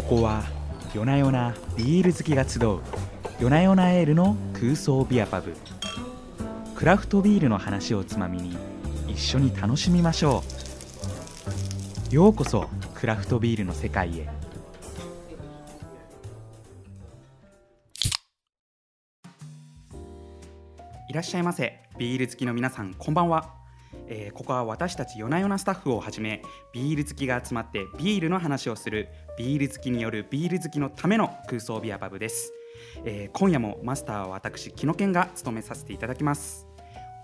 ここは夜な夜なビール好きが集う夜な夜なエールの空想ビアパブ。クラフトビールの話をつまみに一緒に楽しみましょう。ようこそクラフトビールの世界へ。いらっしゃいませ。ビール好きの皆さんこんばんは、えーここは私たち夜な夜なスタッフをはじめビール好きが集まってビールの話をするビール好きによるビール好きのための空想ビアパブです、えー今夜もマスターは私木野健が務めさせていただきます。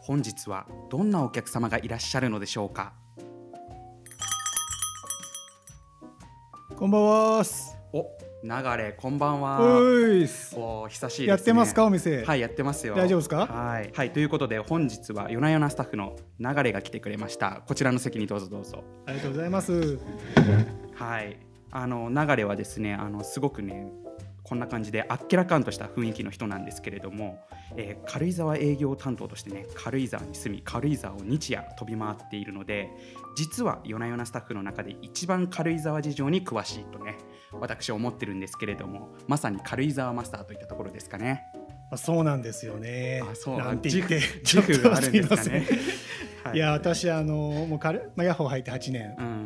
本日はどんなお客様がいらっしゃるのでしょうか？こんばんは。お流れこんばんは。おいっす。お久しいです、ね、やってますかお店？はいやってますよ。大丈夫ですか？はい、はい、ということで本日は夜な夜なスタッフの流れが来てくれました。こちらの席にどうぞどうぞ。ありがとうございます。はいあの流れはですねあのすごくねこんな感じであっけらかんとした雰囲気の人なんですけれども、えー軽井沢営業担当としてね軽井沢に住み軽井沢を日夜飛び回っているので実は夜な夜なスタッフの中で一番軽井沢事情に詳しいとね私は思ってるんですけれどもまさに軽井沢マスターといったところですかね。あそうなんですよね。あそうなんて言って自負があるんですかねせん。いや私あのもう軽まあヤッホー入って8年、うん、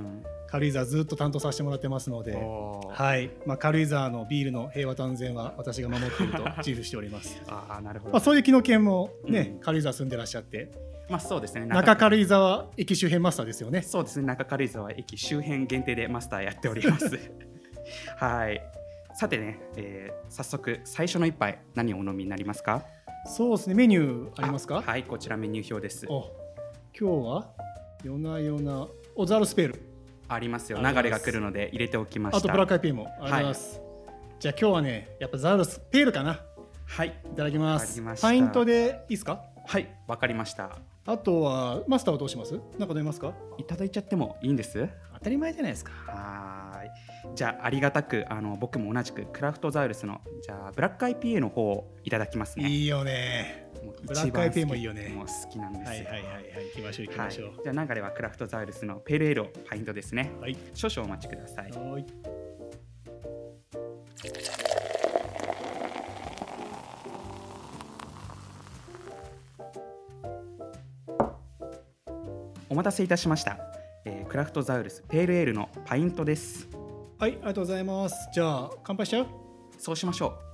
軽井沢ずっと担当させてもらってますので。はい、まあ、軽井沢のビールの平和と安全は私が守っていると自負しております。ああなるほど。まあ、そういう木の県もね、うん軽井沢住んでらっしゃって、まあそうですね。中軽井沢駅周辺マスターですよね。そうですね。中軽井沢駅周辺限定でマスターやっております。はい。さてね、えー早速最初の一杯何をお飲みになりますか？そうですね、メニューありますか？はい、こちらメニュー表です。お今日は夜な夜なオザールスペールありますよ。流れが来るので入れておきました。あとブラックアイピーもありがとうございます、じゃあ今日はねやっぱザールスペールかなはい。いただきますパイントでいいですか？はい、わかりました。あとはマスターはどうします？なんか飲みますか？いただいちゃってもいいんです？当たり前じゃないですかはーい。じゃあありがたくあの僕も同じくクラフトザウルスのじゃあブラック IPA の方をいただきますね。いいよねブラック一番好き IPA もいいよね。もう好きなんですよ。はいはいはいはい。行きましょう行きましょう。はい、じゃあ流れはクラフトザウルスのペールエールをパイントですね。はい。少々お待ちください。はい。お待たせいたしました、えークラフトザウルスペールエールのパイントです。はいありがとうございます。じゃあ乾杯しちゃう？そうしましょう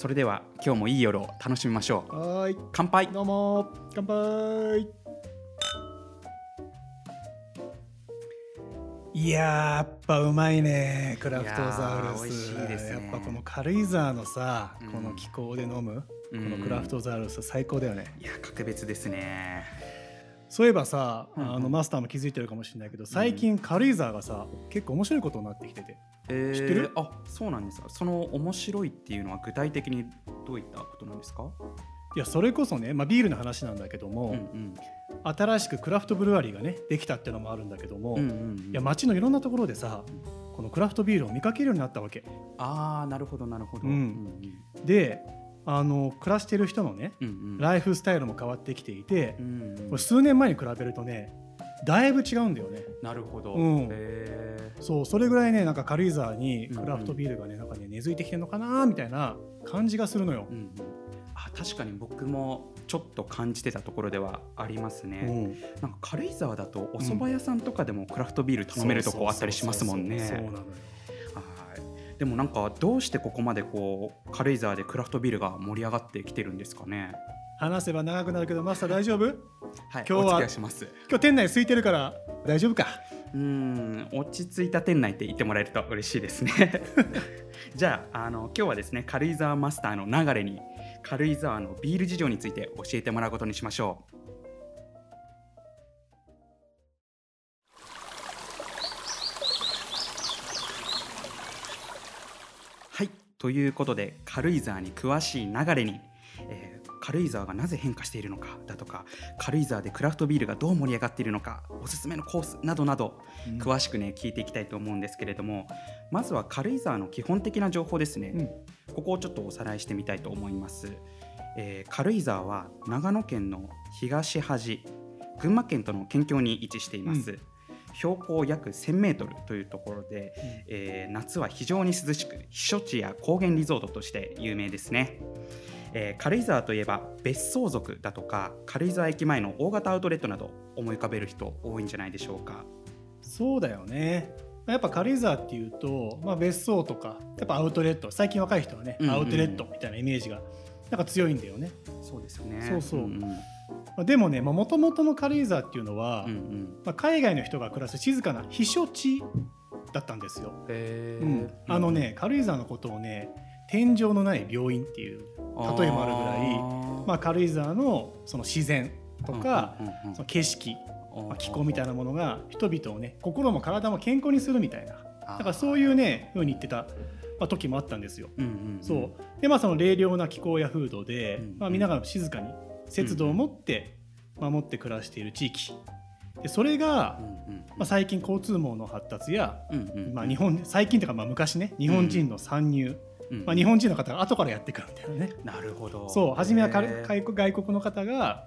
それでは今日もいい夜を楽しみましょう。はーい。乾杯。どうも。乾杯。いやーやっぱうまいね。クラフトザウルス。いやね。やっぱこの軽井沢のさ、うん。この気候で飲むこうん。のクラフトザウルス最高だよね、いや格別ですねそういえばさ、うんうん。あのマスターも気づいてるかもしれないけど最近軽井沢がさ結構面白いことになってきてて。えー知ってる？あそうなんですか。その面白いっていうのは具体的にどういったことなんですか？いやそれこそね、まあ、ビールの話なんだけども、うんうん。新しくクラフトブルワリーがねできたっていうのもあるんだけども、うんうんうん。いや街のいろんなところでさこのクラフトビールを見かけるようになったわけ。ああなるほどなるほど。うん。であの暮らしてる人のねうんうん。ライフスタイルも変わってきていてう、んうん。これ数年前に比べるとねだいぶ違うんだよね。なるほど、うん。そうそれぐらいねなんか軽井沢にうんうん。クラフトビールがねなんかね根付いてきてるのかなみたいな感じがするのよ。う、んうん、あ確かに僕もちょっと感じてたところではありますね、うん。なんか軽井沢だとお蕎麦屋さんとかでもクラフトビール頼めるとこあったりしますもんね。そうなのよ。はいでもなんかどうしてここまでこう軽井沢でクラフトビールが盛り上がってきてるんですかね？話せば長くなるけどマスター大丈夫？はい今日はお付き合いします。今日店内空いてるから大丈夫か？うーん落ち着いた店内って言ってもらえると嬉しいですね。じゃああの今日はですね軽井沢マスターの流れに軽井沢のビール事情について教えてもらうことにしましょうということで軽井沢に詳しい流れに、えー軽井沢がなぜ変化しているのかだとか軽井沢でクラフトビールがどう盛り上がっているのかおすすめのコースなどなど詳しくね聞いていきたいと思うんですけれどもまずは軽井沢の基本的な情報ですね、うん。ここをちょっとおさらいしてみたいと思います、えー軽井沢は長野県の東端群馬県との県境に位置しています、標高約1000メートルというところで、えー夏は非常に涼しく避暑地や高原リゾートとして有名ですね、えー軽井沢といえば別荘族だとか軽井沢駅前の大型アウトレットなど思い浮かべる人多いんじゃないでしょうか。そうだよね。やっぱ軽井沢っていうと、まあ、別荘とかやっぱアウトレット最近若い人はね、うんうんアウトレットみたいなイメージがなんか強いんだよね。そうですよね。そうそう。んんまあでもねもともとの軽井沢っていうのは、うんうん。まあ、海外の人が暮らす静かな避暑地だったんですよ、うん。あのね軽井沢のことをね天井のない病院っていう例えもあるぐらいまあ、軽井沢のその自然とか、うんうんうんうん。その景色、あまあ、気候みたいなものが人々をね心も体も健康にするみたいな。だからそういうね風に言ってた、まあ、時もあったんですよ。うんうんうん。そう。でまあその冷涼な気候や風土で、うん。まあ、皆が静かに節度を持って守って暮らしている地域。でそれがまあ、最近交通網の発達や、まあ、日本最近というかまあ昔ね日本人の参入、うんまあ、日本人の方が後からやってくるみたいなね。なるほど。そう初めは外国の方が、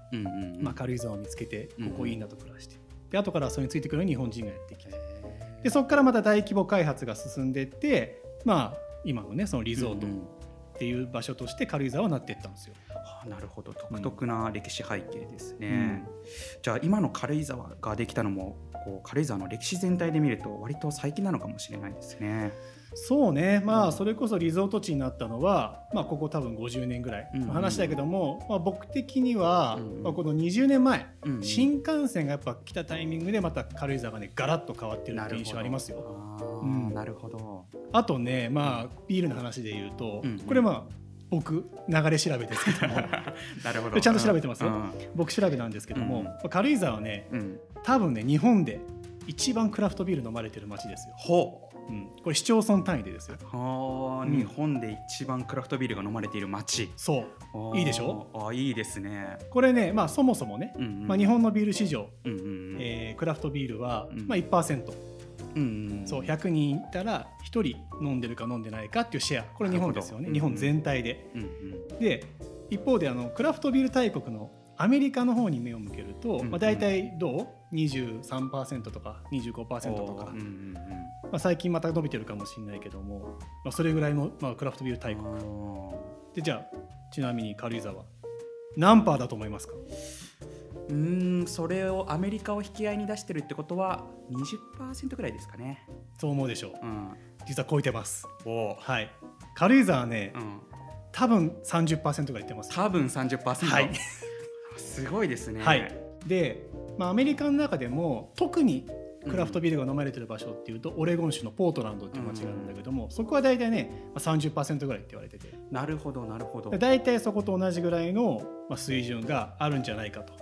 まあ、軽井沢を見つけてうんここいいなと暮らして、で後からそれについてくる日本人がやってきて。でそこからまた大規模開発が進んでいってまあ今のねそのリゾートっていう場所として軽井沢はなっていったんですよ。あなるほど。独特な歴史背景ですね、うん。じゃあ今の軽井沢ができたのもこう軽井沢の歴史全体で見ると割と最近なのかもしれないですねそうね。まうん。あそれこそリゾート地になったのは、まあ、ここ多分50年ぐらいの話だけども、まあ、僕的には、まあ、この20年前、新幹線がやっぱ来たタイミングでまた軽井沢がねガラッと変わってるって印象ありますよ。うん。なるほど。あとねまあビールの話で言うと、これまあ僕流れ調べですけども。なるほど。ちゃんと調べてますよ。うん。僕調べなんですけども、うん。まあ軽井沢はねうん。多分ね日本で一番クラフトビール飲まれてる街ですよ。ほううん、これ市町村単位でですよ。はあ、うん。日本で一番クラフトビールが飲まれている街。そう。いいでしょ？あいいですね、これねまあそもそもね、うんうん。まあ、日本のビール市場、うんうんうん。えークラフトビールは、うん。まあ、1%、うんうんそう100人いたら1人飲んでるか飲んでないかっていうシェア。これ日本ですよね。日本全体で。うんうん。で一方であのクラフトビール大国のアメリカの方に目を向けると、うんまあ、大体どう？23%とか25%とか、うんうんうん。まあ、最近また伸びてるかもしれないけども、まあ、それぐらいの、まあ、クラフトビール大国。でじゃあちなみに軽井沢。何パーだと思いますか？うーんそれをアメリカを引き合いに出してるってことは20%ぐらいですかね。そう思うでしょう。うん、実は超えてます。おはい。軽井沢はね、うん、多分30%ぐらいいってます多分30%、はいすごいですね。はい。で、まあ、アメリカの中でも特にクラフトビールが飲まれてる場所っていうと、オレゴン州のポートランドっていう街があるんだけども、そこは大体ね、まあ、30%ぐらいって言われてて。なるほどなるほど。で大体そこと同じぐらいの、まあ、水準があるんじゃないかと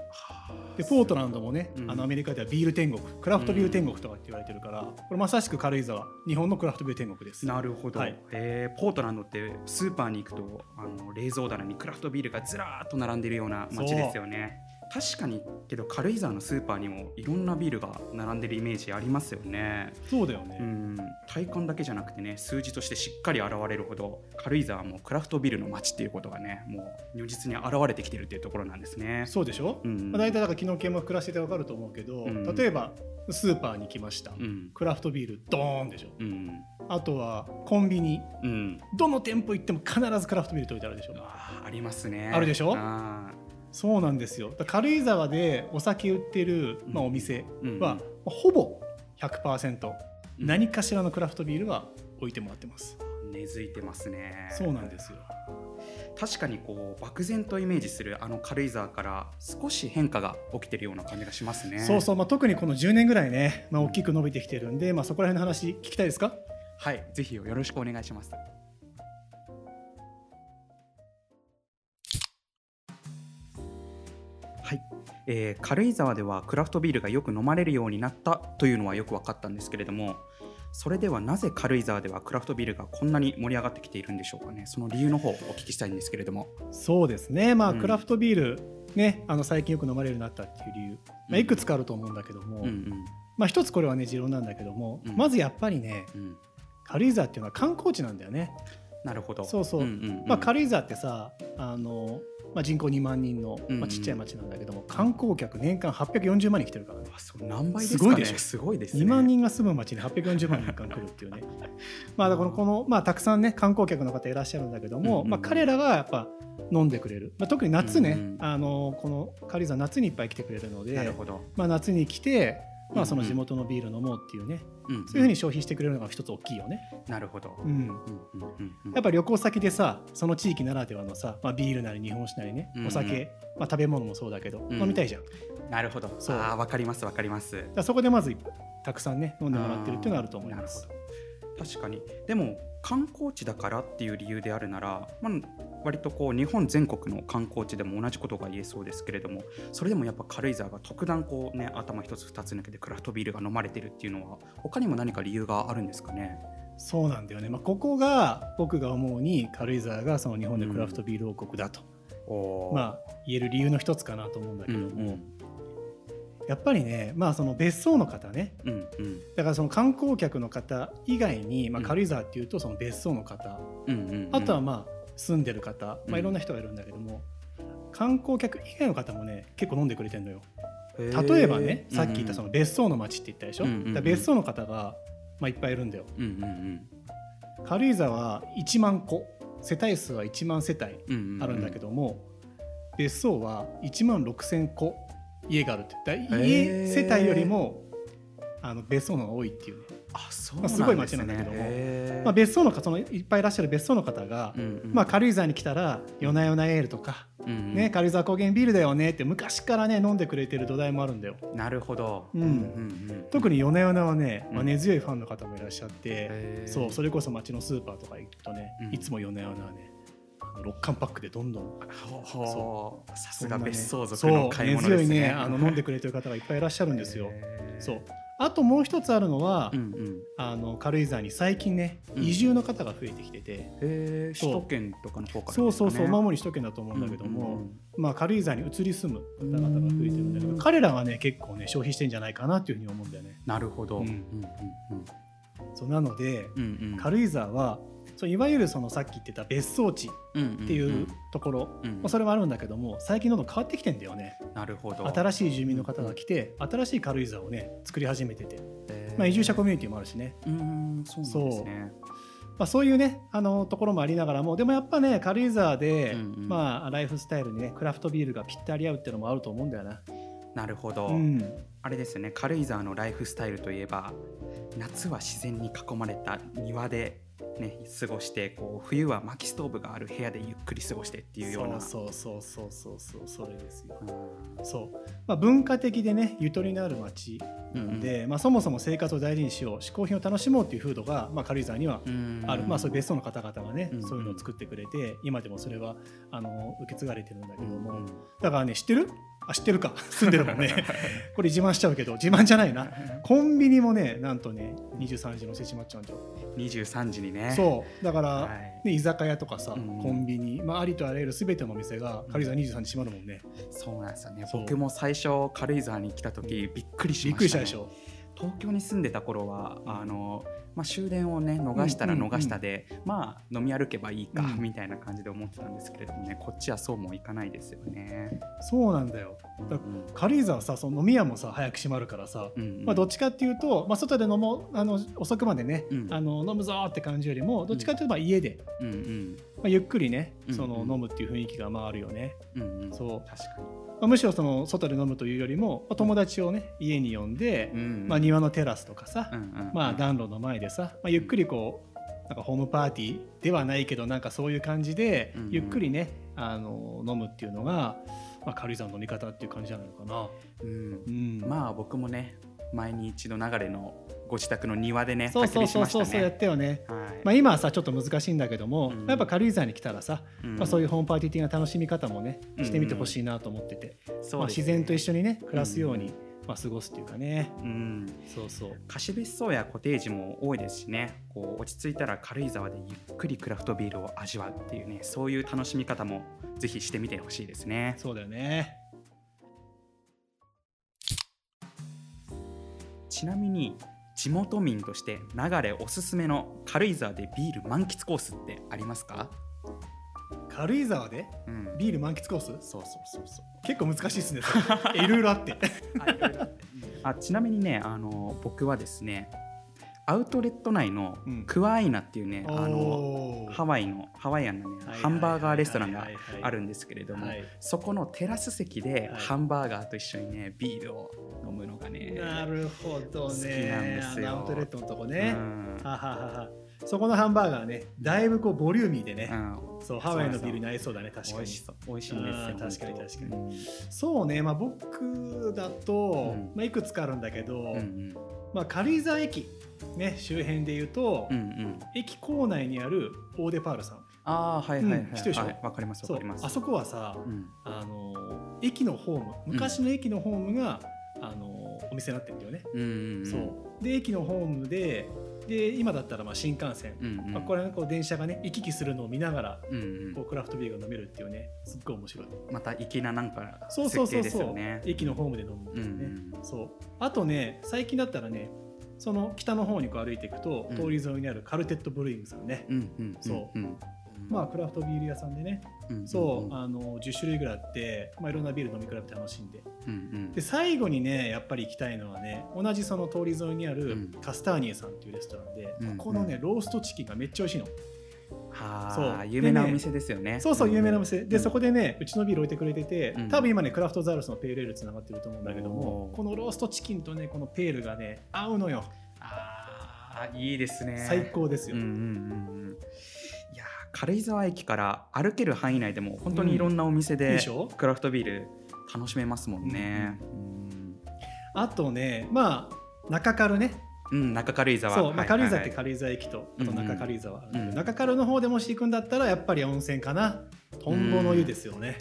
でポートランドもね、うん。あのアメリカではビール天国クラフトビール天国とかって言われてるから、これまさしく軽井沢日本のクラフトビール天国です。なるほど、はい。えーポートランドってスーパーに行くとあの冷蔵棚にクラフトビールがずらーっと並んでるような街ですよね確かにけど軽井沢のスーパーにもいろんなビールが並んでるイメージありますよね。そうだよね、うん。体感だけじゃなくてね数字としてしっかり現れるほど軽井沢もクラフトビールの街っていうことがねもう如実に現れてきてるっていうところなんですね。そうでしょ、うん。まあ、大体だから昨日見も暮らしてて分かると思うけど、うん。例えばスーパーに来ました、うん。クラフトビールドーンでしょ。うん。あとはコンビニ。うん。どの店舗行っても必ずクラフトビールと置いてあるでしょ。あーありますね。あるでしょ？あそうなんですよ。軽井沢でお酒売ってる、まあ、うんお店は、まあほぼ100%うん。何かしらのクラフトビールは置いてもらってます、根付いてますね。そうなんですよ。確かにこう漠然とイメージするあの軽井沢から少し変化が起きてるような感じがしますね。そうそう、まあ、特にこの10年ぐらいね、まあ、大きく伸びてきてるんで、まあ、そこら辺の話聞きたいですか？はい。ぜひよろしくお願いしますえー軽井沢ではクラフトビールがよく飲まれるようになったというのはよく分かったんですけれどもそれではなぜ軽井沢ではクラフトビールがこんなに盛り上がってきているんでしょうかね。その理由の方をお聞きしたいんですけれども。そうですね、まあ、うん。クラフトビール、ね、あの最近よく飲まれるようになったっていう理由、まあ、うん。いくつかあると思うんだけども、うんうん。まあ、一つこれはね持論なんだけども、うん。まずやっぱりねうん。軽井沢っていうのは観光地なんだよね。なるほど。そうそう。うんうんうん。まあ、軽井沢ってさあの、まあ、人口2万人の、うんうん。まあ、ちっちゃい町なんだけども、観光客年間840万人来てるからね。あそう何倍ですかね。すごいでしょ？すごいですね。2万人が住む町に840万人間来るっていうね。まあだからこの、まあ、たくさんね観光客の方いらっしゃるんだけども、うんうんまあ、彼らがやっぱ飲んでくれる、まあ、特に夏ね、うんうん。あのこの軽井沢夏にいっぱい来てくれるのでなるほど、まあ、夏に来て、まあ、そのうん。うん地元のビール飲もうっていうね、うんそういうふうに消費してくれるのが一つ大きいよね。なるほど、うん。うんうんうんうんやっぱ旅行先でさその地域ならではのさ、まあ、ビールなり日本酒なりねうんうん。お酒、まあ、食べ物もそうだけど、うん。飲みたいじゃん。なるほど。そう。ああわかりますわかります。らそこでまずたくさんね飲んでもらってるっていうのはあると思います。確かに。でも観光地だからっていう理由であるなら、まあ、割とこう日本全国の観光地でも同じことが言えそうですけれどもそれでもやっぱ軽井沢が特段こうね頭一つ二つ抜けてクラフトビールが飲まれてるっていうのは他にも何か理由があるんですかね？そうなんだよね、まあ、ここが僕が思うに軽井沢がその日本でクラフトビール王国だと、おー。まあ言える理由の一つかなと思うんだけうんども、やっぱりねまあその別荘の方ね。うんうん。だからその観光客の方以外に、まあ、うん。軽井沢っていうとその別荘の方、うんうんうん。あとはまあ住んでる方、まあ、うんいろんな人がいるんだけども、観光客以外の方もね結構飲んでくれてるのよ。例えばねさっき言ったその別荘の町って言ったでしょ、うんうんうん。だ別荘の方が、まあ、いっぱいいるんだよ。うんうん軽井沢は1万戸世帯数は1万世帯うんうんあるんだけども、別荘は1万6,000戸家があるって。だー。家世帯よりもあの別荘の方が多いっていうね、あそうまあすごい街なんだけども。まあ、別荘の方そのいっぱいいらっしゃる別荘の方が、うんうん。まあ、軽井沢に来たら夜な夜なエールとか、うんうん。ね、軽井沢高原ビールだよねって昔からね飲んでくれてる土台もあるんだよ。なるほど、うん。うん特に夜な夜なはね、うん。まあ、根強いファンの方もいらっしゃって、へー。そうそれこそ街のスーパーとか行くとね、うん。いつも夜な夜なはねあの6缶パックでどんどんさすが別荘族の買い物ですね。ねあの飲んでくれてる方がいっぱいいらっしゃるんですよ。そうあともう一つあるのは、うんうん。あの軽井沢に最近ねうん。移住の方が増えてきてて、首都圏とかの方からそうそうそう、主に首都圏だと思うんだけども、うんまあ、軽井沢に移り住む方々が増えてるんだけどうん。彼らがね結構ね消費してんじゃないかなっていうふうに思うんだよね。なるほど。ううんん。うんそうなので、うんうんうん。軽井沢はそういわゆるそのさっき言ってた別荘地っていうところ、うそれもあるんだけども最近どんどん変わってきてんだよね。なるほど。新しい住民の方が来て新しい軽井沢をね作り始めてて、まあ、移住者コミュニティもあるしね、うんそうなんですね。まあ、そういうねあのところもありながらもでもやっぱね軽井沢で、うんうんまあ、ライフスタイルにねクラフトビールがぴったり合うっていうのもあると思うんだよな。なるほど。うんあれですね軽井沢のライフスタイルといえば夏は自然に囲まれた庭で、ね、過ごしてこう冬は薪ストーブがある部屋でゆっくり過ごしてっていうようなそうそうそうそうそうそうそれですよ。うんそうまあ、文化的でねゆとりのある街なんで、まあ、そもそも生活を大事にしよう嗜好品を楽しもうっていう風土が、まあ、軽井沢にはある、まあ、そういう別荘の方々がね、うんそういうのを作ってくれて今でもそれはあの受け継がれてるんだけども、だからね知ってるあ知ってるか。住んでるもんね。これ自慢しちゃうけど自慢じゃないな。コンビニもねなんとね23時の接しまっちゃうんだよ。23時にね。そう。だから、はい。ね、居酒屋とかさ、うん。コンビニ、まあ、ありとあらゆる全てのお店が軽井沢23時閉まるもんね。そうなんですよね。僕も最初軽井沢に来た時びっくりしびっました,、ね、くりしたでしょ東京に住んでた頃はあの、まあ、終電をね逃したら逃したで、まあ飲み歩けばいいか、うん。みたいな感じで思ってたんですけれどもねこっちはそうもいかないですよね。そうなんだよ。だうん軽井沢さその飲み屋もさ早く閉まるからさ、うんうんまあ、どっちかっていうと、まあ、外で飲もうあの遅くまでね、うん。あの飲むぞーって感じよりもどっちかっていうとまあ家で、うんうん。まあ、ゆっくりねその飲むっていう雰囲気がまああるよね、うんうん。そう。確かまあ、むしろその外で飲むというよりも、まあ友達をね家に呼んで、に。うんまあ、庭のテラスとかさ、うんうんまあ、暖炉の前でさ、まあ、ゆっくりこうなんかホームパーティーではないけどなんかそういう感じでうんうんゆっくりね、あの飲むっていうのが、まあ、軽井沢の飲み方っていう感じじゃないのかな。うんうんまあ僕もね前に一度流れのご自宅の庭でねそうそうそうそうそうやっね。たよね。はい。まあ、今はさちょっと難しいんだけども、うん。やっぱ軽井沢に来たらさ、うん。まあ、そういうホームパーティー的な楽しみ方もねうん。してみてほしいなと思ってて、うですね。自然と一緒にね暮らすように、まあ、過ごすっていうかね。うん。そうそう。貸別荘やコテージも多いですしね。こう落ち着いたら軽井沢でゆっくりクラフトビールを味わうっていうねそういう楽しみ方もぜひしてみてほしいですね。そうだよね。ちなみに地元民として流れおすすめの軽井沢でビール満喫コースってありますか、軽井沢で？うん、ビール満喫コース？そうそうそうそう。結構難しいですね。いろいろあって。あちなみにねあの僕はですねアウトレット内のうん。クワアイナっていうね、あのおーハワイのハワイアンなねハンバーガーレストランがあるんですけれども、はい。そこのテラス席ではい。ハンバーガーと一緒にねビールを飲むのがねなるほどね。好きなんですよ。あのアウトレットのとこうね、ん。はははは。そこのハンバーガーねだいぶこうボリューミーでね、うん。そうハワイのビールに合いそうだね確かに。美味しそう美味しいんですよ確かに確かに。うん。そうねまあ僕だと、うん。まあ、いくつかあるんだけど、うんうんまあ、軽井沢駅、ね、周辺でいうと、うんうん。駅構内にあるオーデパールさん。ああはいはいはいうん知ってるでしょ？はいわかりかります。あそこはさ、うん。あの駅のホーム昔の駅のホームが、あのお店になってるんだよね、うんうんうん。そう。で駅のホームでで今だったらまあ新幹線、うんうん。まあ、これこう電車がね行き来するのを見ながらうんうん。こうクラフトビールが飲めるっていうねすっごい面白い。また粋ななんかそうそう設計ですそうそう、よね。駅のホームで飲むってうんういうね、ん。そう。あとね最近だったらねその北の方にこう歩いていくと、うん。通り沿いにあるカルテットブルーイングさんね、うんうんそううんまあクラフトビール屋さんでね、うんそうあの10種類ぐらいあって、まあ、いろんなビール飲み比べて楽しんで。うんうん。で最後にねやっぱり行きたいのはね同じその通り沿いにあるうん。カスターニエさんっていうレストランで、うんここのねローストチキンがめっちゃ美味しいの、はそう。あ有名なお店ですよね。そうそう有名なお店。店でそこでねうちのビール置いてくれてて、うん。多分今ねクラフトザウルスのペールエールつながってると思うんだけどもこのローストチキンとねこのペールがね合うのよ。ああいいですね。最高ですよ、うんうんうん軽井沢駅から歩ける範囲内でも本当にいろんなお店でクラフトビール楽しめますもんね。あとねまあ中軽ね。うん、うん中軽井沢。そう、まあ、はい軽井沢って軽井沢駅とあと中軽井沢あるん。うん。中軽の方でもし行くんだったらやっぱり温泉かな。トンボの湯ですよね、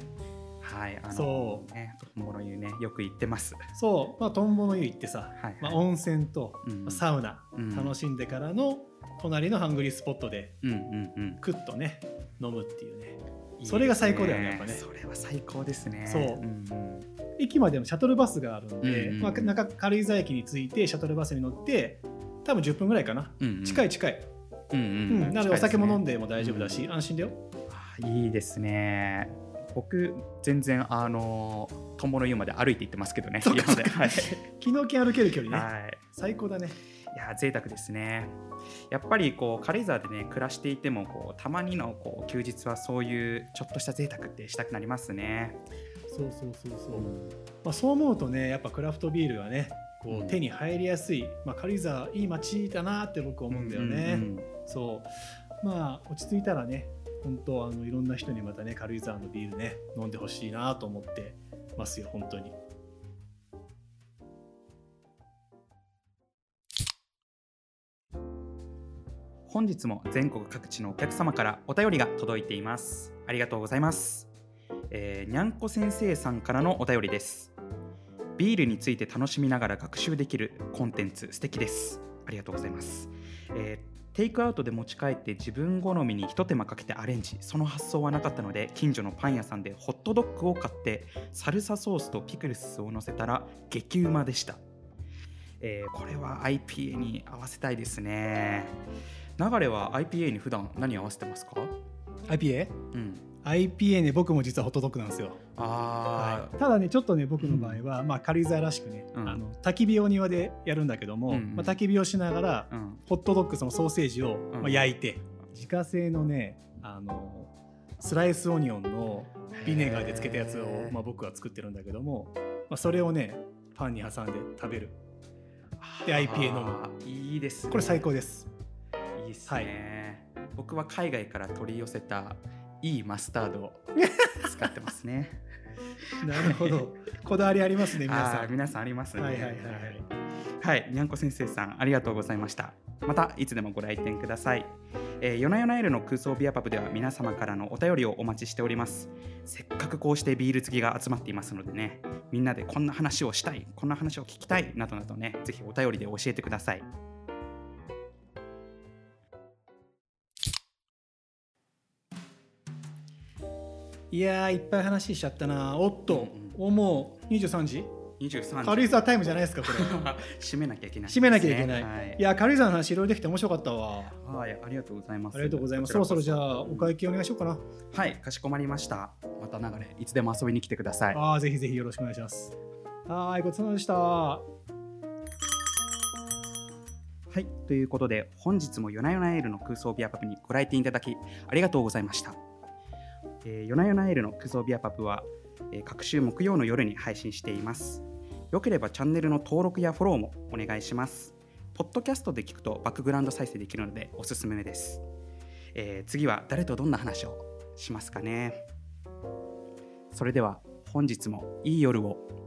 はい、あのそね、トンボの湯ね、よく行ってます。そう、まあ、トンボの湯行ってさ、はいはい。まあ、温泉とサウナうん。楽しんでからの隣のハングリースポットでうんうんうん。クッとね飲むっていうねそれが最高だよねやっぱねそれは最高ですね。そうんうん駅までのシャトルバスがあるんで、うんうんまあ、中軽井沢駅に着いてシャトルバスに乗って多分10分ぐらいかな、うんうん近い近い、うんううんん。なのでお酒も飲んで。でも大丈夫だし、安心だよあいいですね。僕全然あのトンボの湯まで歩いて行ってますけどね。はい。昨日歩ける距離ね、はい。最高だねいや贅沢ですね。やっぱりこう軽井沢でね暮らしていてもこうたまにのこう休日はそういうちょっとした贅沢ってしたくなりますね。そうそうそうそう、うん。まあ、そう思うとねやっぱクラフトビールがねこうん。う手に入りやすい、まあ、軽井沢いい街だなって僕思うんだよね、うんうん。そう。まあ落ち着いたらね本当あのいろんな人にまたね軽井沢のビールね飲んでほしいなと思ってますよ本当に本日も全国各地のお客様からお便りが届いています。ありがとうございます。えーにゃんこ先生さんからのお便りです。ビールについて楽しみながら学習できるコンテンツ素敵です。ありがとうございます。えーテイクアウトで持ち帰って自分好みに一手間かけてアレンジその発想はなかったので近所のパン屋さんでホットドッグを買ってサルサソースとピクルスを乗せたら激うまでした、えーこれは IPA に合わせたいですね流れは IPA に普段何合わせてますか？IPA?IPA うん。ね僕も実はホットドッグなんですよ、あはい。ただねちょっとね僕の場合は、まあ、軽井沢らしくね、うん。あの焚き火を庭でやるんだけども、うん。うんまあ、焚き火をしながらーうん。ホットドッグそのソーセージを、うん。まあ、焼いて自家製のねあのスライスオニオンのビネガーでつけたやつをまあ、僕は作ってるんだけども、まあ、それをねパンに挟んで食べる。で IPA 飲む。いいですね。これ最高ですいいですね、僕は海外から取り寄せたいいマスタードを使ってますね。なるほど。こだわりありますね 皆さん。皆さんありますね。はいはいはいはい。はい、にゃんこ先生さんありがとうございました。またいつでもご来店ください、えー、夜な夜なエルの空想ビアパブでは皆様からのお便りをお待ちしております。せっかくこうしてビール好きが集まっていますのでねみんなでこんな話をしたいこんな話を聞きたいなどなどねぜひお便りで教えてくださいいやーいっぱい話しちゃったな。おっと、うんおもう23時？23軽井沢タイムじゃないですかこれ。締めなきゃいけない、締めなきゃいけない、はい。い、や軽井沢の話いろいろできて面白かったわ。はい、ありがとうございます。ありがとうございます。そろそろじゃあお会会計お願いしようかな。はい、かしこまりました。また流れ、いつでも遊びに来てください。ああぜひぜひよろしくお願いします。はいごちそうさまでした。はい、ということで、本日も夜な夜なエールの空想ビアパブにご来店いただき、ありがとうございました。えー、夜な夜なエールのクゾビアパブは、えー各週木曜の夜に配信しています。よければチャンネルの登録やフォローもお願いします。ポッドキャストで聞くとバックグラウンド再生できるのでおすすめです。えー次は誰とどんな話をしますかね。それでは本日もいい夜を。